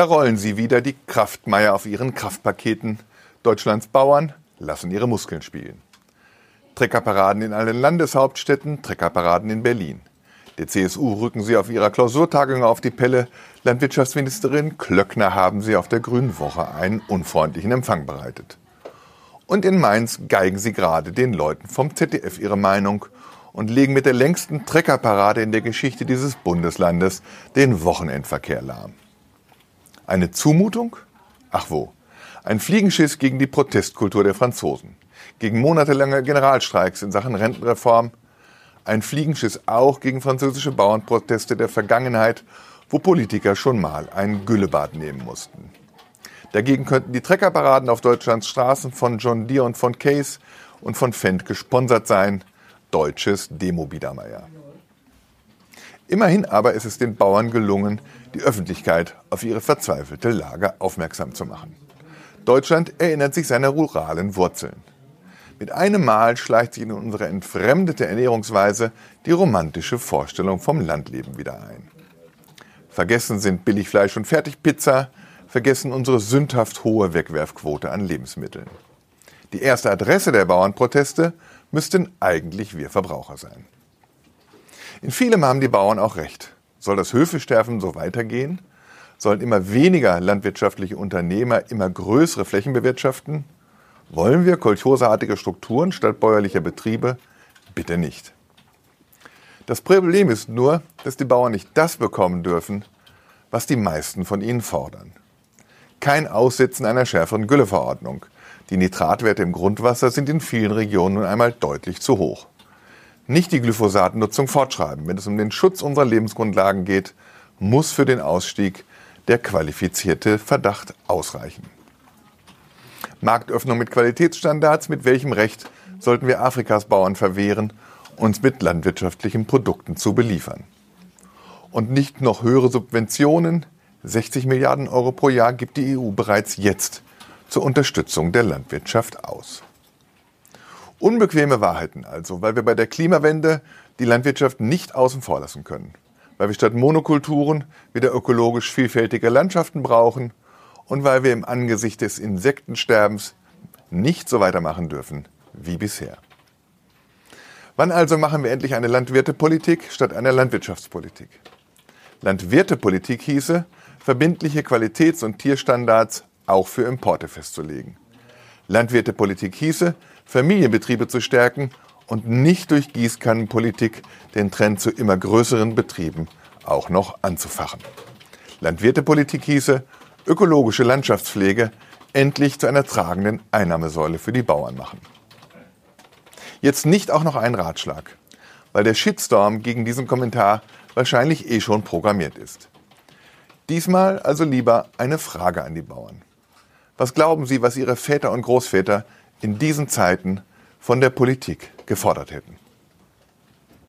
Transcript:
Da rollen sie wieder die Kraftmeier auf ihren Kraftpaketen. Deutschlands Bauern lassen ihre Muskeln spielen. Treckerparaden in allen Landeshauptstädten, Treckerparaden in Berlin. Der CSU rücken sie auf ihrer Klausurtagung auf die Pelle. Landwirtschaftsministerin Klöckner haben sie auf der Grünen Woche einen unfreundlichen Empfang bereitet. Und in Mainz geigen sie gerade den Leuten vom ZDF ihre Meinung und legen mit der längsten Treckerparade in der Geschichte dieses Bundeslandes den Wochenendverkehr lahm. Eine Zumutung? Ach wo. Ein Fliegenschiss gegen die Protestkultur der Franzosen. Gegen monatelange Generalstreiks in Sachen Rentenreform. Ein Fliegenschiss auch gegen französische Bauernproteste der Vergangenheit, wo Politiker schon mal ein Güllebad nehmen mussten. Dagegen könnten die Treckerparaden auf Deutschlands Straßen von John Deere und von Case und von Fendt gesponsert sein deutsches Demo-Biedermeier. Immerhin aber ist es den Bauern gelungen, die Öffentlichkeit auf ihre verzweifelte Lage aufmerksam zu machen. Deutschland erinnert sich seiner ruralen Wurzeln. Mit einem Mal schleicht sich in unsere entfremdete Ernährungsweise die romantische Vorstellung vom Landleben wieder ein. Vergessen sind Billigfleisch und Fertigpizza, vergessen unsere sündhaft hohe Wegwerfquote an Lebensmitteln. Die erste Adresse der Bauernproteste müssten eigentlich wir Verbraucher sein. In vielem haben die Bauern auch recht. Soll das Höfesterben so weitergehen? Sollen immer weniger landwirtschaftliche Unternehmer immer größere Flächen bewirtschaften? Wollen wir kolchoseartige Strukturen statt bäuerlicher Betriebe? Bitte nicht. Das Problem ist nur, dass die Bauern nicht das bekommen dürfen, was die meisten von ihnen fordern. Kein Aussitzen einer schärferen Gülleverordnung, die Nitratwerte im Grundwasser sind in vielen Regionen nun einmal deutlich zu hoch. Nicht die Glyphosatnutzung fortschreiben. Wenn es um den Schutz unserer Lebensgrundlagen geht, muss für den Ausstieg der qualifizierte Verdacht ausreichen. Marktöffnung mit Qualitätsstandards, mit welchem Recht sollten wir Afrikas Bauern verwehren, uns mit landwirtschaftlichen Produkten zu beliefern? Und nicht noch höhere Subventionen, 60 Milliarden Euro pro Jahr gibt die EU bereits jetzt zur Unterstützung der Landwirtschaft aus. Unbequeme Wahrheiten also, weil wir bei der Klimawende die Landwirtschaft nicht außen vor lassen können, weil wir statt Monokulturen wieder ökologisch vielfältige Landschaften brauchen und weil wir im Angesicht des Insektensterbens nicht so weitermachen dürfen wie bisher. Wann also machen wir endlich eine Landwirtepolitik statt einer Landwirtschaftspolitik? Landwirtepolitik hieße, verbindliche Qualitäts- und Tierstandards auch für Importe festzulegen. Landwirtepolitik hieße, Familienbetriebe zu stärken und nicht durch Gießkannenpolitik den Trend zu immer größeren Betrieben auch noch anzufachen. Landwirtepolitik hieße, ökologische Landschaftspflege endlich zu einer tragenden Einnahmesäule für die Bauern machen. Jetzt nicht auch noch ein Ratschlag, weil der Shitstorm gegen diesen Kommentar wahrscheinlich eh schon programmiert ist. Diesmal also lieber eine Frage an die Bauern. Was glauben Sie, was Ihre Väter und Großväter in diesen Zeiten von der Politik gefordert hätten?